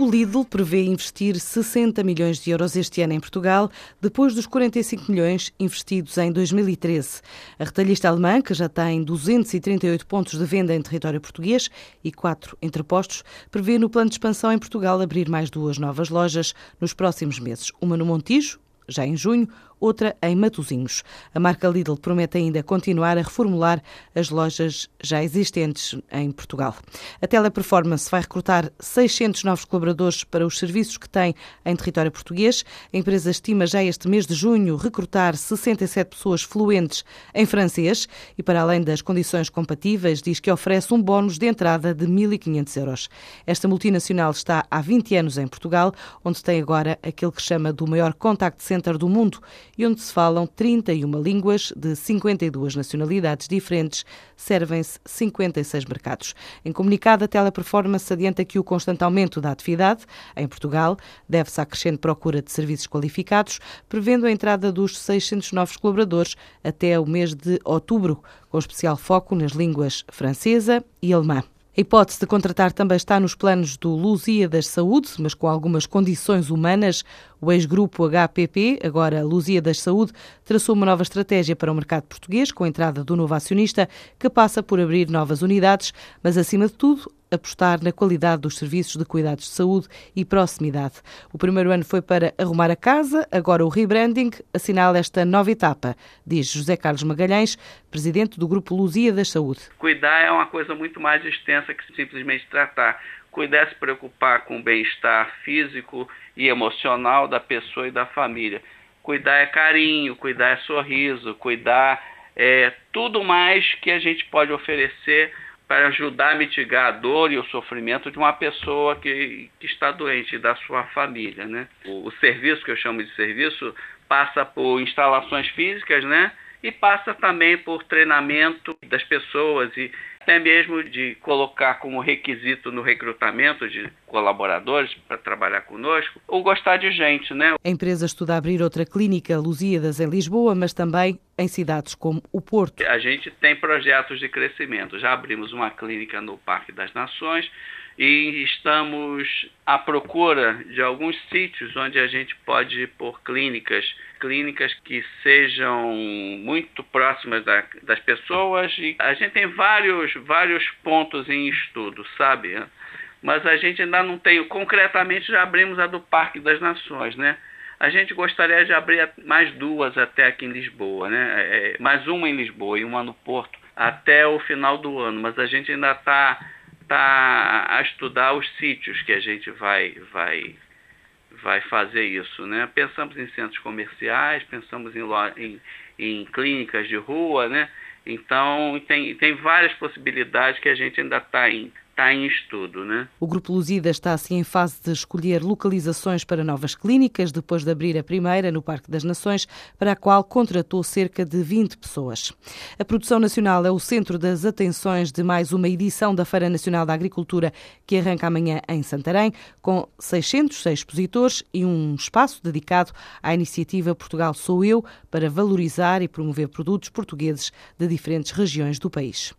O Lidl prevê investir 60 milhões de euros este ano em Portugal, depois dos 45 milhões investidos em 2013. A retalhista alemã, que já tem 238 pontos de venda em território português e quatro entrepostos, prevê no plano de expansão em Portugal abrir mais duas novas lojas nos próximos meses. Uma no Montijo, já em junho, outra em Matosinhos. A marca Lidl promete ainda continuar a reformular as lojas já existentes em Portugal. A Teleperformance vai recrutar 600 novos colaboradores para os serviços que tem em território português. A empresa estima já este mês de junho recrutar 67 pessoas fluentes em francês e, para além das condições compatíveis, diz que oferece um bónus de entrada de 1.500 euros. Esta multinacional está há 20 anos em Portugal, onde tem agora aquele que chama do maior contact center do mundo e onde se falam 31 línguas de 52 nacionalidades diferentes, servem-se 56 mercados. Em comunicado, a Teleperformance adianta que o constante aumento da atividade em Portugal deve-se à crescente procura de serviços qualificados, prevendo a entrada dos 600 novos colaboradores até o mês de outubro, com especial foco nas línguas francesa e alemã. A hipótese de contratar também está nos planos do Lusíadas Saúde, mas com algumas condições humanas. O ex-grupo HPP, agora Lusíadas Saúde, traçou uma nova estratégia para o mercado português, com a entrada do novo acionista, que passa por abrir novas unidades, mas, acima de tudo, apostar na qualidade dos serviços de cuidados de saúde e proximidade. O primeiro ano foi para arrumar a casa, agora o rebranding assinala esta nova etapa, diz José Carlos Magalhães, presidente do Grupo Luzia da Saúde. Cuidar é uma coisa muito mais extensa que simplesmente tratar. Cuidar é se preocupar com o bem-estar físico e emocional da pessoa e da família. Cuidar é carinho, cuidar é sorriso, cuidar é tudo mais que a gente pode oferecer para ajudar a mitigar a dor e o sofrimento de uma pessoa que, que está doente da sua família. Né? O, o, serviço, que eu chamo de serviço, passa por instalações físicas né? E passa também por treinamento das pessoas e até mesmo de colocar como requisito no recrutamento de colaboradores para trabalhar conosco, ou gostar de gente, né? A empresa estuda abrir outra clínica Lusíadas em Lisboa, mas também em cidades como o Porto. A gente tem projetos de crescimento. Já abrimos uma clínica no Parque das Nações, e estamos à procura de alguns sítios onde a gente pode pôr clínicas, clínicas que sejam muito próximas da, das pessoas e a gente tem vários, vários pontos em estudo, sabe? Mas a gente ainda não tem, concretamente já abrimos a do Parque das Nações, né? A gente gostaria de abrir mais duas até aqui em Lisboa, né? É, mais uma em Lisboa e uma no Porto até o final do ano, mas a gente ainda está tá a estudar os sítios que a gente vai, vai, vai fazer isso. Né? Pensamos em centros comerciais, pensamos em, em, em clínicas de rua, né? então tem, tem várias possibilidades que a gente ainda está em está em estudo. Né? O Grupo Luzida está assim em fase de escolher localizações para novas clínicas, depois de abrir a primeira no Parque das Nações, para a qual contratou cerca de 20 pessoas. A produção nacional é o centro das atenções de mais uma edição da Feira Nacional da Agricultura, que arranca amanhã em Santarém, com 606 expositores e um espaço dedicado à iniciativa Portugal Sou Eu, para valorizar e promover produtos portugueses de diferentes regiões do país.